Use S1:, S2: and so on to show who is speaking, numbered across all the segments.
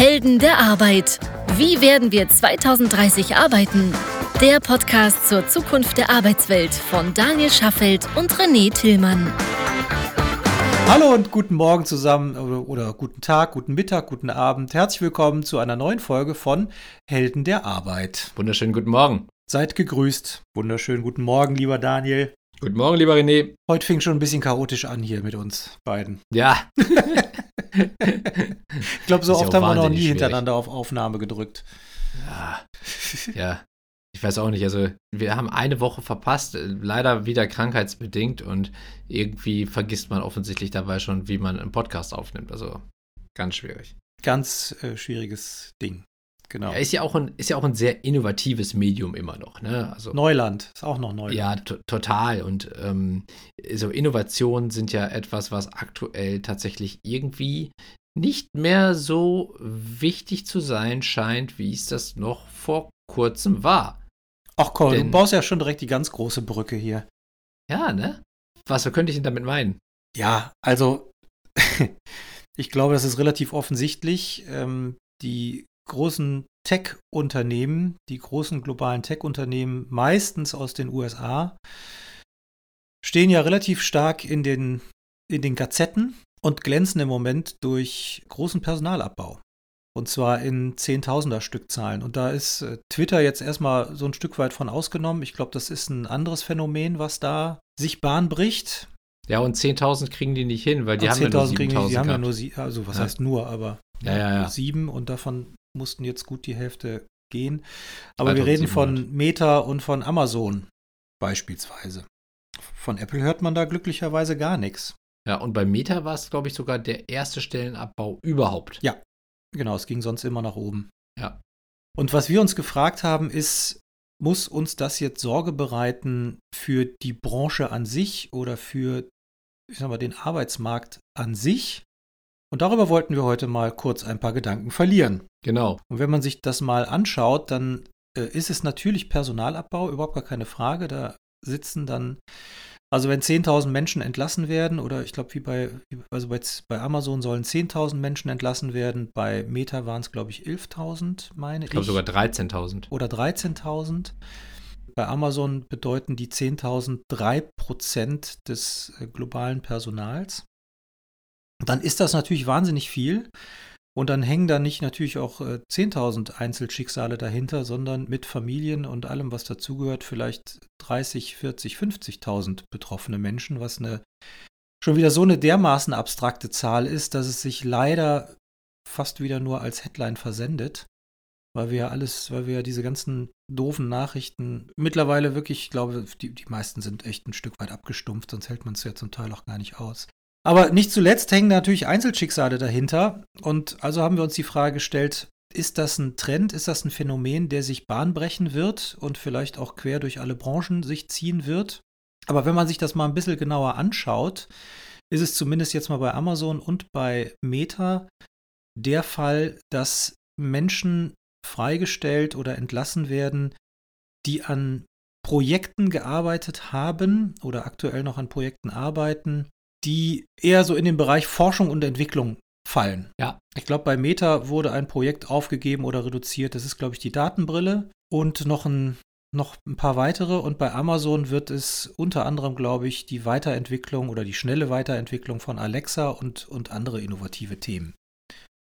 S1: Helden der Arbeit. Wie werden wir 2030 arbeiten? Der Podcast zur Zukunft der Arbeitswelt von Daniel Schaffelt und René Tillmann.
S2: Hallo und guten Morgen zusammen oder, oder, guten Tag, guten Mittag, guten Abend. Herzlich willkommen zu einer neuen Folge von Helden der Arbeit.
S3: Wunderschönen guten Morgen.
S2: Seid gegrüßt. Wunderschönen guten Morgen, lieber Daniel.
S3: Guten Morgen, lieber René.
S2: Heute fing schon ein bisschen chaotisch an hier mit uns beiden.
S3: Ja.
S2: ich glaube, so oft haben wir noch nie schwierig. hintereinander auf Aufnahme gedrückt.
S3: Ja. ja. Ich weiß auch nicht. Also, wir haben eine Woche verpasst, leider wieder krankheitsbedingt und irgendwie vergisst man offensichtlich dabei schon, wie man einen Podcast aufnimmt. Also, ganz schwierig.
S2: Ganz äh, schwieriges Ding. Genau.
S3: Ja, ist ja auch ein, ist ja auch ein sehr innovatives Medium immer noch. Ne?
S2: Also, Neuland, ist auch noch Neuland.
S3: Ja, total. Und ähm, so Innovationen sind ja etwas, was aktuell tatsächlich irgendwie nicht mehr so wichtig zu sein scheint, wie es das noch vor kurzem war.
S2: Ach komm, Denn, du baust ja schon direkt die ganz große Brücke hier.
S3: Ja, ne? Was könnte ich denn damit meinen?
S2: Ja, also ich glaube, das ist relativ offensichtlich. Ähm, die großen Tech-Unternehmen, die großen globalen Tech-Unternehmen, meistens aus den USA, stehen ja relativ stark in den, in den Gazetten und glänzen im Moment durch großen Personalabbau. Und zwar in Zehntausender Stückzahlen. Und da ist äh, Twitter jetzt erstmal so ein Stück weit von ausgenommen. Ich glaube, das ist ein anderes Phänomen, was da sich Bahn bricht.
S3: Ja, und 10.000 kriegen die nicht hin, weil die haben ja nur 7.000.
S2: Die haben ja nur, also was ja. heißt nur, aber
S3: ja, ja, ja.
S2: sieben und davon mussten jetzt gut die Hälfte gehen. Aber wir reden von Meta und von Amazon beispielsweise. Von Apple hört man da glücklicherweise gar nichts.
S3: Ja, und bei Meta war es, glaube ich, sogar der erste Stellenabbau überhaupt.
S2: Ja, genau, es ging sonst immer nach oben.
S3: Ja.
S2: Und was wir uns gefragt haben, ist, muss uns das jetzt Sorge bereiten für die Branche an sich oder für, ich sag mal, den Arbeitsmarkt an sich? Und darüber wollten wir heute mal kurz ein paar Gedanken verlieren.
S3: Genau.
S2: Und wenn man sich das mal anschaut, dann äh, ist es natürlich Personalabbau, überhaupt gar keine Frage. Da sitzen dann, also wenn 10.000 Menschen entlassen werden, oder ich glaube, wie bei, also bei, bei Amazon sollen 10.000 Menschen entlassen werden, bei Meta waren es, glaube ich, 11.000, meine ich.
S3: Ich glaube sogar 13.000.
S2: Oder 13.000. Bei Amazon bedeuten die 10.000 3 Prozent des äh, globalen Personals dann ist das natürlich wahnsinnig viel. Und dann hängen da nicht natürlich auch äh, 10.000 Einzelschicksale dahinter, sondern mit Familien und allem, was dazugehört, vielleicht 30, 40, 50.000 betroffene Menschen, was eine schon wieder so eine dermaßen abstrakte Zahl ist, dass es sich leider fast wieder nur als Headline versendet, weil wir ja alles, weil wir ja diese ganzen doofen Nachrichten mittlerweile wirklich, ich glaube, die, die meisten sind echt ein Stück weit abgestumpft, sonst hält man es ja zum Teil auch gar nicht aus. Aber nicht zuletzt hängen natürlich Einzelschicksale dahinter. Und also haben wir uns die Frage gestellt, ist das ein Trend, ist das ein Phänomen, der sich bahnbrechen wird und vielleicht auch quer durch alle Branchen sich ziehen wird? Aber wenn man sich das mal ein bisschen genauer anschaut, ist es zumindest jetzt mal bei Amazon und bei Meta der Fall, dass Menschen freigestellt oder entlassen werden, die an Projekten gearbeitet haben oder aktuell noch an Projekten arbeiten, die eher so in den Bereich Forschung und Entwicklung fallen.
S3: Ja.
S2: Ich glaube, bei Meta wurde ein Projekt aufgegeben oder reduziert. Das ist, glaube ich, die Datenbrille und noch ein, noch ein paar weitere. Und bei Amazon wird es unter anderem, glaube ich, die Weiterentwicklung oder die schnelle Weiterentwicklung von Alexa und, und andere innovative Themen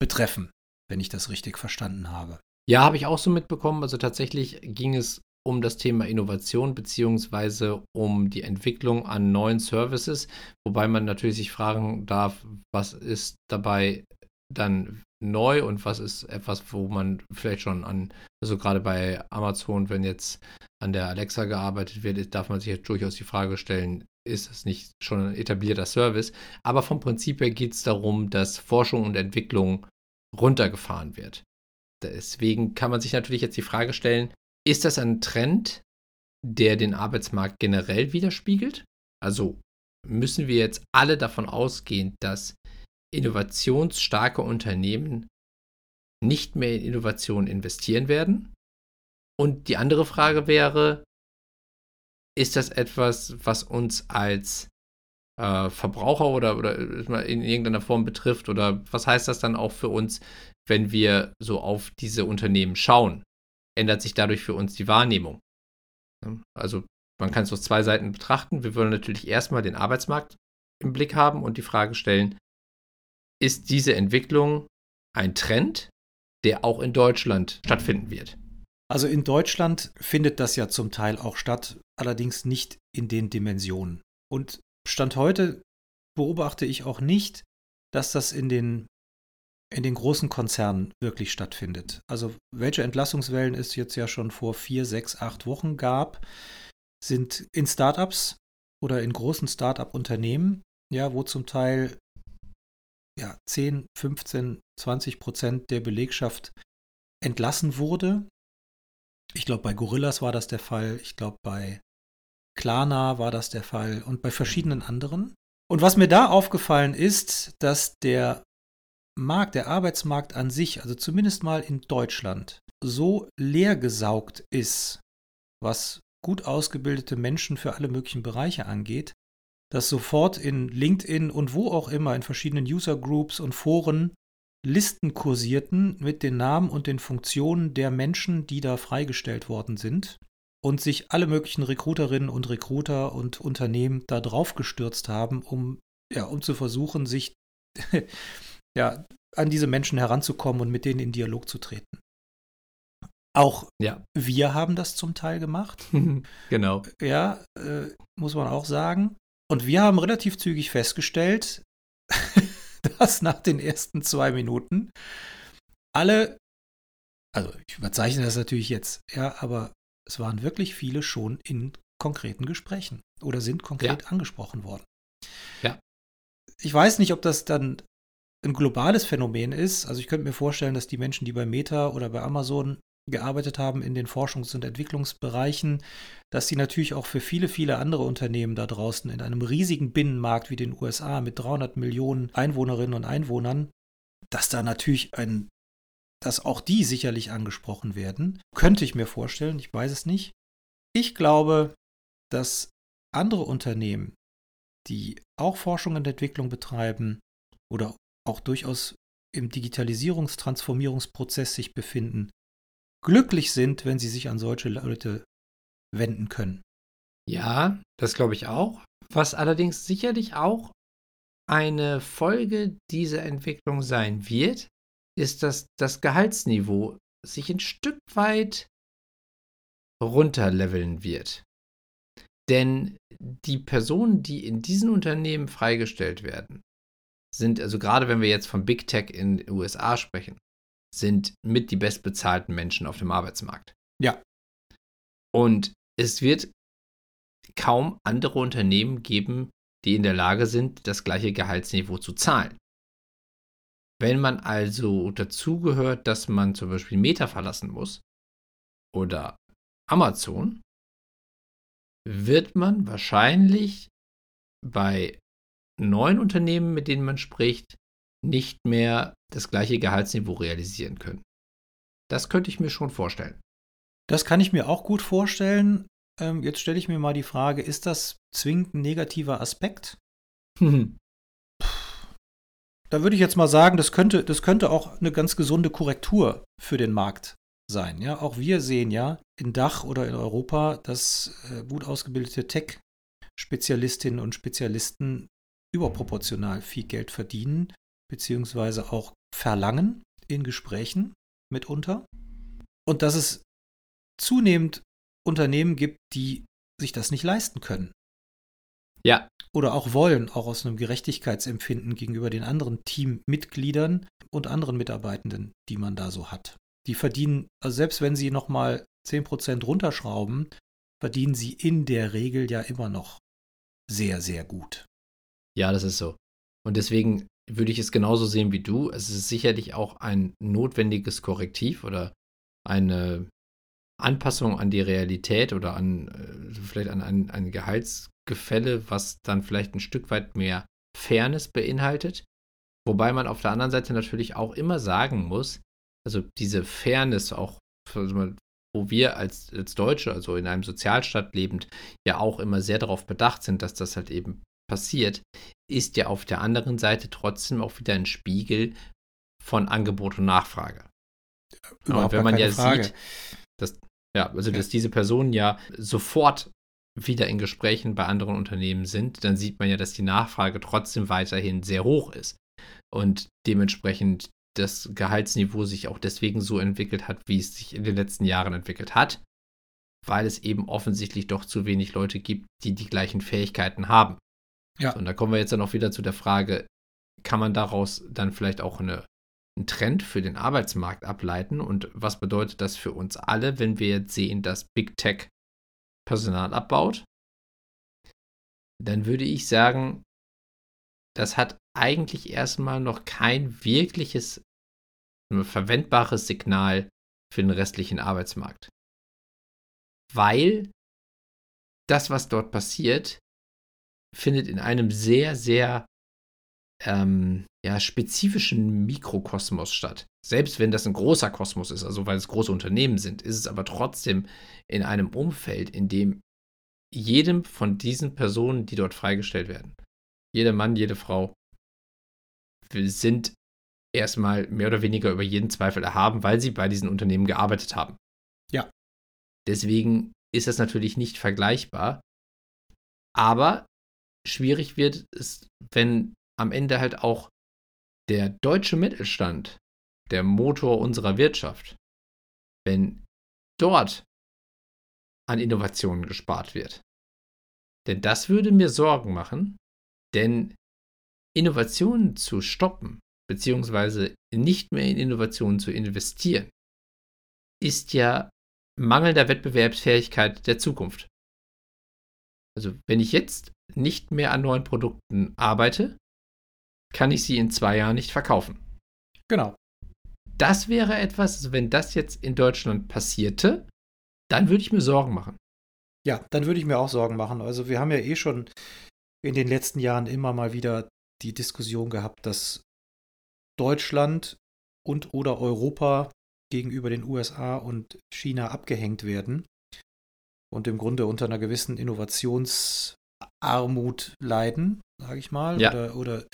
S2: betreffen, wenn ich das richtig verstanden habe.
S3: Ja, habe ich auch so mitbekommen. Also tatsächlich ging es um das Thema Innovation beziehungsweise um die Entwicklung an neuen Services, wobei man natürlich sich fragen darf, was ist dabei dann neu und was ist etwas, wo man vielleicht schon an, also gerade bei Amazon, wenn jetzt an der Alexa gearbeitet wird, darf man sich jetzt durchaus die Frage stellen, ist es nicht schon ein etablierter Service? Aber vom Prinzip her geht es darum, dass Forschung und Entwicklung runtergefahren wird. Deswegen kann man sich natürlich jetzt die Frage stellen, ist das ein Trend, der den Arbeitsmarkt generell widerspiegelt? Also müssen wir jetzt alle davon ausgehen, dass innovationsstarke Unternehmen nicht mehr in Innovation investieren werden? Und die andere Frage wäre, ist das etwas, was uns als äh, Verbraucher oder, oder in irgendeiner Form betrifft? Oder was heißt das dann auch für uns, wenn wir so auf diese Unternehmen schauen? Ändert sich dadurch für uns die Wahrnehmung? Also man kann es aus zwei Seiten betrachten. Wir wollen natürlich erstmal den Arbeitsmarkt im Blick haben und die Frage stellen, ist diese Entwicklung ein Trend, der auch in Deutschland stattfinden wird?
S2: Also in Deutschland findet das ja zum Teil auch statt, allerdings nicht in den Dimensionen. Und Stand heute beobachte ich auch nicht, dass das in den, in den großen Konzernen wirklich stattfindet. Also welche Entlassungswellen es jetzt ja schon vor vier, sechs, acht Wochen gab, sind in Startups oder in großen Startup-Unternehmen, ja, wo zum Teil ja, 10, 15, 20 Prozent der Belegschaft entlassen wurde. Ich glaube, bei Gorillas war das der Fall. Ich glaube, bei Klarna war das der Fall und bei verschiedenen anderen. Und was mir da aufgefallen ist, dass der Markt, der Arbeitsmarkt an sich, also zumindest mal in Deutschland, so leergesaugt ist, was gut ausgebildete Menschen für alle möglichen Bereiche angeht, dass sofort in LinkedIn und wo auch immer in verschiedenen User Groups und Foren Listen kursierten mit den Namen und den Funktionen der Menschen, die da freigestellt worden sind und sich alle möglichen Recruiterinnen und Recruiter und Unternehmen da drauf gestürzt haben, um ja, um zu versuchen, sich ja, an diese Menschen heranzukommen und mit denen in Dialog zu treten. Auch ja. wir haben das zum Teil gemacht.
S3: genau.
S2: Ja, äh, muss man auch sagen. Und wir haben relativ zügig festgestellt, dass nach den ersten zwei Minuten alle, also ich überzeichne das natürlich jetzt, ja, aber es waren wirklich viele schon in konkreten Gesprächen oder sind konkret ja. angesprochen worden.
S3: Ja.
S2: Ich weiß nicht, ob das dann ein globales Phänomen ist. Also ich könnte mir vorstellen, dass die Menschen, die bei Meta oder bei Amazon gearbeitet haben in den Forschungs- und Entwicklungsbereichen, dass sie natürlich auch für viele, viele andere Unternehmen da draußen in einem riesigen Binnenmarkt wie den USA mit 300 Millionen Einwohnerinnen und Einwohnern, dass da natürlich ein, dass auch die sicherlich angesprochen werden. Könnte ich mir vorstellen, ich weiß es nicht. Ich glaube, dass andere Unternehmen, die auch Forschung und Entwicklung betreiben oder auch durchaus im Digitalisierungstransformierungsprozess sich befinden, glücklich sind, wenn sie sich an solche Leute wenden können.
S3: Ja, das glaube ich auch. Was allerdings sicherlich auch eine Folge dieser Entwicklung sein wird, ist, dass das Gehaltsniveau sich ein Stück weit runterleveln wird. Denn die Personen, die in diesen Unternehmen freigestellt werden, sind, also gerade wenn wir jetzt von Big Tech in den USA sprechen, sind mit die bestbezahlten Menschen auf dem Arbeitsmarkt.
S2: Ja.
S3: Und es wird kaum andere Unternehmen geben, die in der Lage sind, das gleiche Gehaltsniveau zu zahlen. Wenn man also dazugehört, dass man zum Beispiel Meta verlassen muss oder Amazon, wird man wahrscheinlich bei neuen Unternehmen, mit denen man spricht, nicht mehr das gleiche Gehaltsniveau realisieren können. Das könnte ich mir schon vorstellen.
S2: Das kann ich mir auch gut vorstellen. Ähm, jetzt stelle ich mir mal die Frage, ist das zwingend ein negativer Aspekt?
S3: Hm.
S2: Da würde ich jetzt mal sagen, das könnte, das könnte auch eine ganz gesunde Korrektur für den Markt sein. Ja? Auch wir sehen ja in Dach oder in Europa, dass äh, gut ausgebildete Tech-Spezialistinnen und Spezialisten überproportional viel Geld verdienen beziehungsweise auch verlangen in Gesprächen mitunter. Und dass es zunehmend Unternehmen gibt, die sich das nicht leisten können.
S3: Ja.
S2: Oder auch wollen, auch aus einem Gerechtigkeitsempfinden gegenüber den anderen Teammitgliedern und anderen Mitarbeitenden, die man da so hat. Die verdienen, also selbst wenn sie nochmal 10% runterschrauben, verdienen sie in der Regel ja immer noch sehr, sehr gut.
S3: Ja, das ist so. Und deswegen würde ich es genauso sehen wie du. Es ist sicherlich auch ein notwendiges Korrektiv oder eine Anpassung an die Realität oder an äh, vielleicht an ein, ein Gehaltsgefälle, was dann vielleicht ein Stück weit mehr Fairness beinhaltet. Wobei man auf der anderen Seite natürlich auch immer sagen muss, also diese Fairness auch, wo wir als, als Deutsche, also in einem Sozialstaat lebend, ja auch immer sehr darauf bedacht sind, dass das halt eben passiert, ist ja auf der anderen Seite trotzdem auch wieder ein Spiegel von Angebot und Nachfrage.
S2: Überhaupt und wenn man ja Frage. sieht,
S3: dass, ja, also dass diese Personen ja sofort wieder in Gesprächen bei anderen Unternehmen sind, dann sieht man ja, dass die Nachfrage trotzdem weiterhin sehr hoch ist. Und dementsprechend das Gehaltsniveau sich auch deswegen so entwickelt hat, wie es sich in den letzten Jahren entwickelt hat, weil es eben offensichtlich doch zu wenig Leute gibt, die die gleichen Fähigkeiten haben. Ja. Und da kommen wir jetzt dann auch wieder zu der Frage, kann man daraus dann vielleicht auch eine, einen Trend für den Arbeitsmarkt ableiten und was bedeutet das für uns alle, wenn wir jetzt sehen, dass Big Tech Personal abbaut? Dann würde ich sagen, das hat eigentlich erstmal noch kein wirkliches verwendbares Signal für den restlichen Arbeitsmarkt. Weil das, was dort passiert, findet in einem sehr, sehr ähm, ja, spezifischen Mikrokosmos statt. Selbst wenn das ein großer Kosmos ist, also weil es große Unternehmen sind, ist es aber trotzdem in einem Umfeld, in dem jedem von diesen Personen, die dort freigestellt werden, jeder Mann, jede Frau, sind erstmal mehr oder weniger über jeden Zweifel erhaben, weil sie bei diesen Unternehmen gearbeitet haben.
S2: Ja.
S3: Deswegen ist das natürlich nicht vergleichbar. Aber schwierig wird es, wenn am Ende halt auch der deutsche Mittelstand, der Motor unserer Wirtschaft, wenn dort an Innovationen gespart wird. Denn das würde mir Sorgen machen, denn Innovationen zu stoppen, beziehungsweise nicht mehr in Innovationen zu investieren, ist ja mangelnder Wettbewerbsfähigkeit der Zukunft. Also wenn ich jetzt nicht mehr an neuen Produkten arbeite, kann ich sie in zwei Jahren nicht verkaufen.
S2: Genau.
S3: Das wäre etwas, also wenn das jetzt in Deutschland passierte, dann würde ich mir Sorgen machen.
S2: Ja, dann würde ich mir auch Sorgen machen. Also wir haben ja eh schon in den letzten Jahren immer mal wieder die Diskussion gehabt, dass Deutschland und oder Europa gegenüber den USA und China abgehängt werden und im Grunde unter einer gewissen Innovationsarmut leiden, sage ich mal,
S3: ja.
S2: oder, oder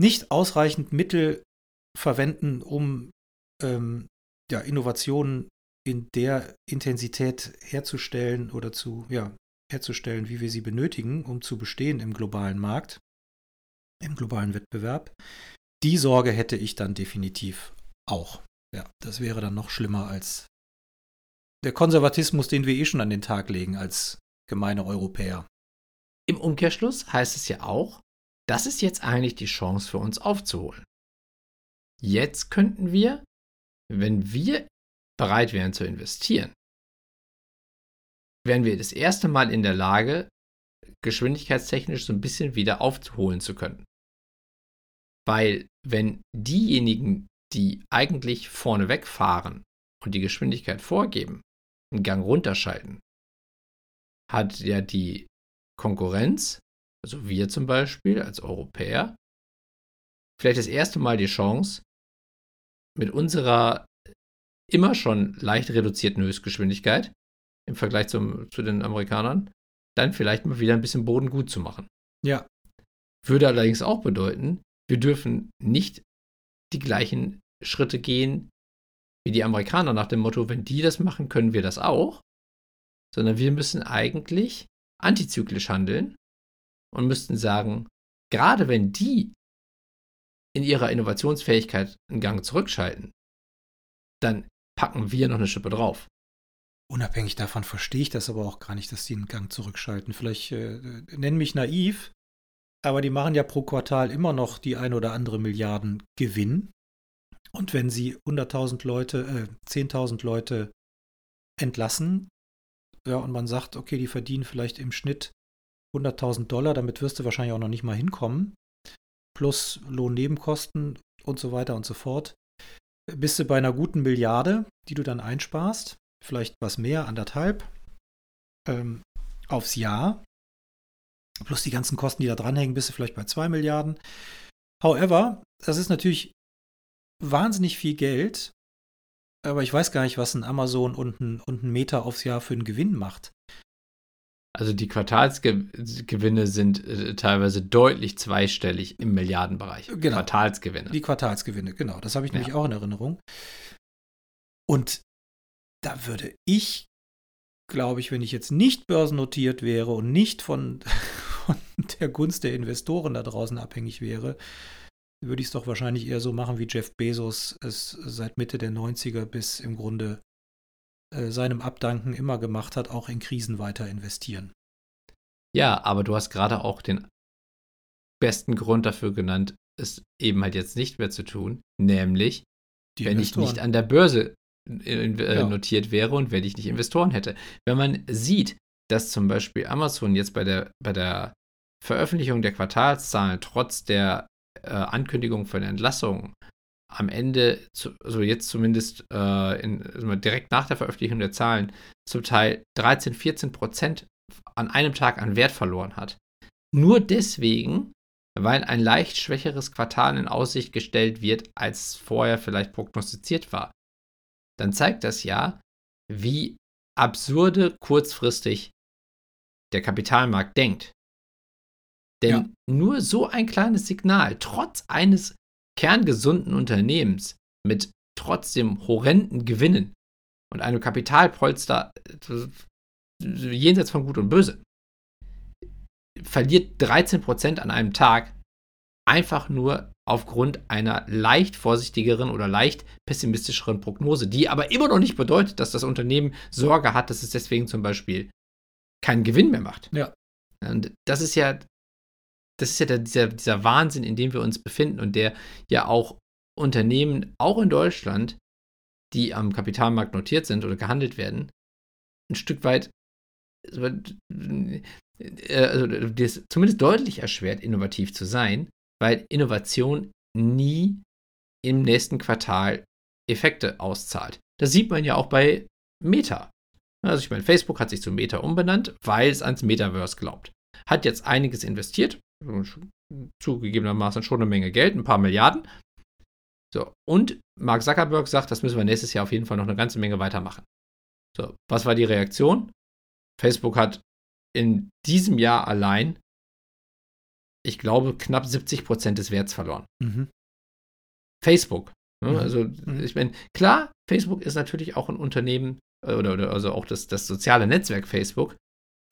S2: nicht ausreichend Mittel verwenden, um ähm, ja, Innovationen in der Intensität herzustellen oder zu, ja, herzustellen, wie wir sie benötigen, um zu bestehen im globalen Markt, im globalen Wettbewerb. Die Sorge hätte ich dann definitiv auch. Ja, das wäre dann noch schlimmer als der Konservatismus, den wir eh schon an den Tag legen als gemeine Europäer.
S3: Im Umkehrschluss heißt es ja auch, das ist jetzt eigentlich die Chance für uns aufzuholen. Jetzt könnten wir, wenn wir bereit wären zu investieren, wären wir das erste Mal in der Lage, geschwindigkeitstechnisch so ein bisschen wieder aufholen zu können. Weil wenn diejenigen, die eigentlich vorne wegfahren und die Geschwindigkeit vorgeben, einen Gang runterschalten, hat ja die Konkurrenz, also wir zum Beispiel als Europäer, vielleicht das erste Mal die Chance, mit unserer immer schon leicht reduzierten Höchstgeschwindigkeit im Vergleich zum, zu den Amerikanern, dann vielleicht mal wieder ein bisschen Boden gut zu machen.
S2: Ja.
S3: Würde allerdings auch bedeuten, wir dürfen nicht die gleichen Schritte gehen wie die Amerikaner nach dem Motto, wenn die das machen, können wir das auch, sondern wir müssen eigentlich antizyklisch handeln und müssten sagen, gerade wenn die in ihrer Innovationsfähigkeit einen Gang zurückschalten, dann packen wir noch eine Schippe drauf.
S2: Unabhängig davon verstehe ich das aber auch gar nicht, dass die einen Gang zurückschalten. Vielleicht äh, nennen mich naiv, aber die machen ja pro Quartal immer noch die ein oder andere Milliarden Gewinn. Und wenn sie 100.000 Leute, äh, 10.000 Leute entlassen, ja, und man sagt, okay, die verdienen vielleicht im Schnitt 100.000 Dollar, damit wirst du wahrscheinlich auch noch nicht mal hinkommen, plus Lohnnebenkosten und so weiter und so fort, bist du bei einer guten Milliarde, die du dann einsparst, vielleicht was mehr, anderthalb, ähm, aufs Jahr, plus die ganzen Kosten, die da dranhängen, bist du vielleicht bei zwei Milliarden. However, das ist natürlich wahnsinnig viel Geld, aber ich weiß gar nicht, was ein Amazon und ein, und ein Meta aufs Jahr für einen Gewinn macht.
S3: Also die Quartalsgewinne sind äh, teilweise deutlich zweistellig im Milliardenbereich.
S2: Genau.
S3: Quartalsgewinne.
S2: Die Quartalsgewinne, genau. Das habe ich
S3: Ja.
S2: nämlich auch in Erinnerung. Und da würde ich, glaube ich, wenn ich jetzt nicht börsennotiert wäre und nicht von, von der Gunst der Investoren da draußen abhängig wäre, würde ich es doch wahrscheinlich eher so machen, wie Jeff Bezos es seit Mitte der 90er bis im Grunde äh, seinem Abdanken immer gemacht hat, auch in Krisen weiter investieren.
S3: Ja, aber du hast gerade auch den besten Grund dafür genannt, es eben halt jetzt nicht mehr zu tun, nämlich
S2: Die
S3: wenn ich nicht an der Börse äh, äh,
S2: Ja.
S3: notiert wäre und wenn ich nicht Investoren hätte. Wenn man sieht, dass zum Beispiel Amazon jetzt bei der, bei der Veröffentlichung der Quartalszahlen trotz der äh, Ankündigung von Entlassungen am Ende, zu, also jetzt zumindest äh, in, also direkt nach der Veröffentlichung der Zahlen, zum Teil 13, 14 Prozent an einem Tag an Wert verloren hat. Nur deswegen, weil ein leicht schwächeres Quartal in Aussicht gestellt wird, als vorher vielleicht prognostiziert war. Dann zeigt das ja, wie absurde kurzfristig der Kapitalmarkt denkt. Denn
S2: Ja.
S3: nur so ein kleines Signal, trotz eines kerngesunden Unternehmens mit trotzdem horrenden Gewinnen und einem Kapitalpolster äh, jenseits von Gut und Böse, verliert 13% an einem Tag einfach nur aufgrund einer leicht vorsichtigeren oder leicht pessimistischeren Prognose, die aber immer noch nicht bedeutet, dass das Unternehmen Sorge hat, dass es deswegen zum Beispiel keinen Gewinn mehr macht.
S2: Ja.
S3: Und das ist ja, das ist ja der, dieser, dieser Wahnsinn, in dem wir uns befinden und der ja auch Unternehmen, auch in Deutschland, die am Kapitalmarkt notiert sind oder gehandelt werden, ein Stück weit äh, also das zumindest deutlich erschwert, innovativ zu sein, weil Innovation nie im nächsten Quartal Effekte auszahlt. Das sieht man ja auch bei Meta. Also ich meine, Facebook hat sich zu Meta umbenannt, weil es ans Metaverse glaubt. Hat jetzt einiges investiert, zugegebenermaßen schon eine Menge Geld, ein paar Milliarden. So, und Mark Zuckerberg sagt, das müssen wir nächstes Jahr auf jeden Fall noch eine ganze Menge weitermachen. So, was war die Reaktion? Facebook hat in diesem Jahr allein, ich glaube, knapp 70 Prozent des Werts verloren.
S2: Mhm.
S3: Facebook. Ne?
S2: Mhm.
S3: Also,
S2: Mhm.
S3: ich meine, klar, Facebook ist natürlich auch ein Unternehmen, äh, oder, oder also auch das, das soziale Netzwerk Facebook,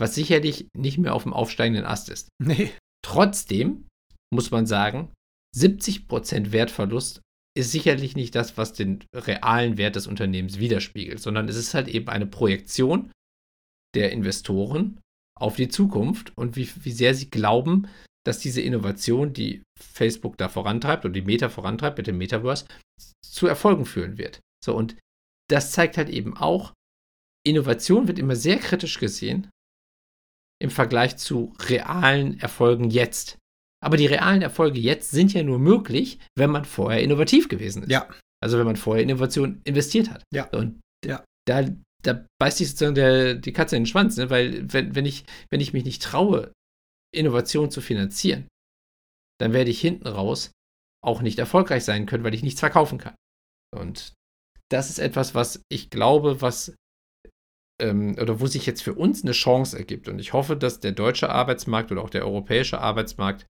S3: was sicherlich nicht mehr auf dem aufsteigenden Ast ist.
S2: Nee.
S3: Trotzdem muss man sagen, 70% Wertverlust ist sicherlich nicht das, was den realen Wert des Unternehmens widerspiegelt, sondern es ist halt eben eine Projektion der Investoren auf die Zukunft und wie, wie sehr sie glauben, dass diese Innovation, die Facebook da vorantreibt und die Meta vorantreibt mit dem Metaverse, zu Erfolgen führen wird. So, und das zeigt halt eben auch, Innovation wird immer sehr kritisch gesehen im Vergleich zu realen Erfolgen jetzt. Aber die realen Erfolge jetzt sind ja nur möglich, wenn man vorher innovativ gewesen ist.
S2: Ja.
S3: Also wenn man vorher Innovation investiert hat.
S2: Ja.
S3: Und
S2: Ja.
S3: da, da beißt sich sozusagen der, die Katze in den Schwanz, ne? weil wenn, wenn, ich, wenn ich mich nicht traue, Innovation zu finanzieren, dann werde ich hinten raus auch nicht erfolgreich sein können, weil ich nichts verkaufen kann. Und das ist etwas, was ich glaube, was ähm, oder wo sich jetzt für uns eine Chance ergibt. Und ich hoffe, dass der deutsche Arbeitsmarkt oder auch der europäische Arbeitsmarkt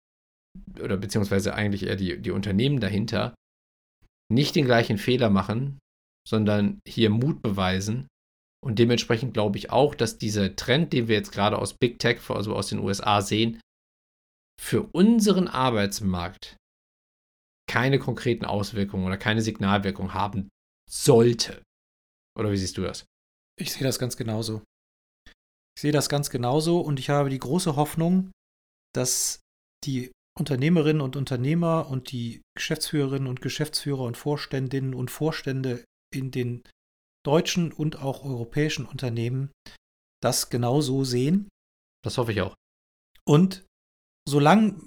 S3: oder beziehungsweise eigentlich eher die, die Unternehmen dahinter nicht den gleichen Fehler machen, sondern hier Mut beweisen. Und dementsprechend glaube ich auch, dass dieser Trend, den wir jetzt gerade aus Big Tech, also aus den USA sehen, für unseren Arbeitsmarkt keine konkreten Auswirkungen oder keine Signalwirkung haben sollte. Oder wie siehst du das?
S2: Ich sehe das ganz genauso. Ich sehe das ganz genauso und ich habe die große Hoffnung, dass die Unternehmerinnen und Unternehmer und die Geschäftsführerinnen und Geschäftsführer und Vorständinnen und Vorstände in den deutschen und auch europäischen Unternehmen das genauso sehen.
S3: Das hoffe ich auch.
S2: Und solange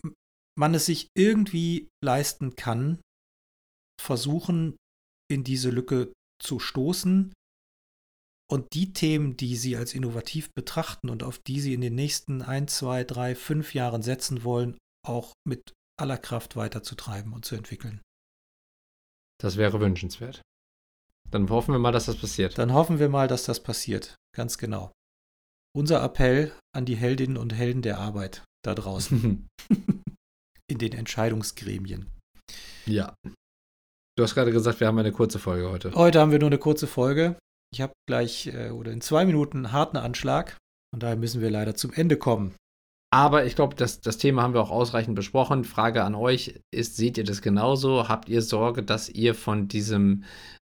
S2: man es sich irgendwie leisten kann, versuchen, in diese Lücke zu stoßen und die Themen, die sie als innovativ betrachten und auf die sie in den nächsten ein, zwei, drei, fünf Jahren setzen wollen, auch mit aller Kraft weiterzutreiben und zu entwickeln.
S3: Das wäre wünschenswert. Dann hoffen wir mal, dass das passiert.
S2: Dann hoffen wir mal, dass das passiert. Ganz genau. unser Appell an die Heldinnen und Helden der Arbeit da draußen. In den Entscheidungsgremien.
S3: Ja. Du hast gerade gesagt, wir haben eine kurze Folge heute.
S2: Heute haben wir nur eine kurze Folge. Ich habe gleich äh, oder in zwei Minuten einen harten Anschlag. Und daher müssen wir leider zum Ende kommen.
S3: Aber ich glaube, das, das Thema haben wir auch ausreichend besprochen. Frage an euch ist, seht ihr das genauso? Habt ihr Sorge, dass ihr von diesem,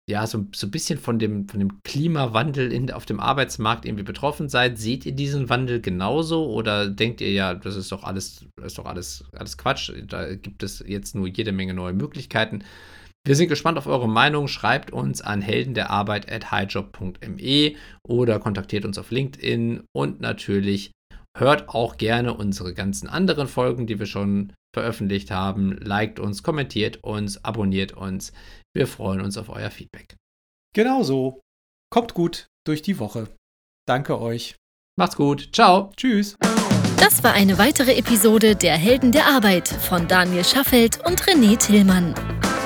S3: ja, so, so ein bisschen von dem, von dem Klimawandel in, auf dem Arbeitsmarkt irgendwie betroffen seid? Seht ihr diesen Wandel genauso? Oder denkt ihr ja, das ist doch alles, ist doch alles, alles Quatsch? Da gibt es jetzt nur jede Menge neue Möglichkeiten. Wir sind gespannt auf eure Meinung. Schreibt uns an heldenderarbeit at highjob.me oder kontaktiert uns auf LinkedIn und natürlich hört auch gerne unsere ganzen anderen Folgen, die wir schon veröffentlicht haben. Liked uns, kommentiert uns, abonniert uns. Wir freuen uns auf euer Feedback.
S2: Genau so. Kommt gut durch die Woche. Danke euch.
S3: Macht's gut. Ciao.
S2: Tschüss.
S1: Das war eine weitere Episode der Helden der Arbeit von Daniel Schaffelt und René Tillmann.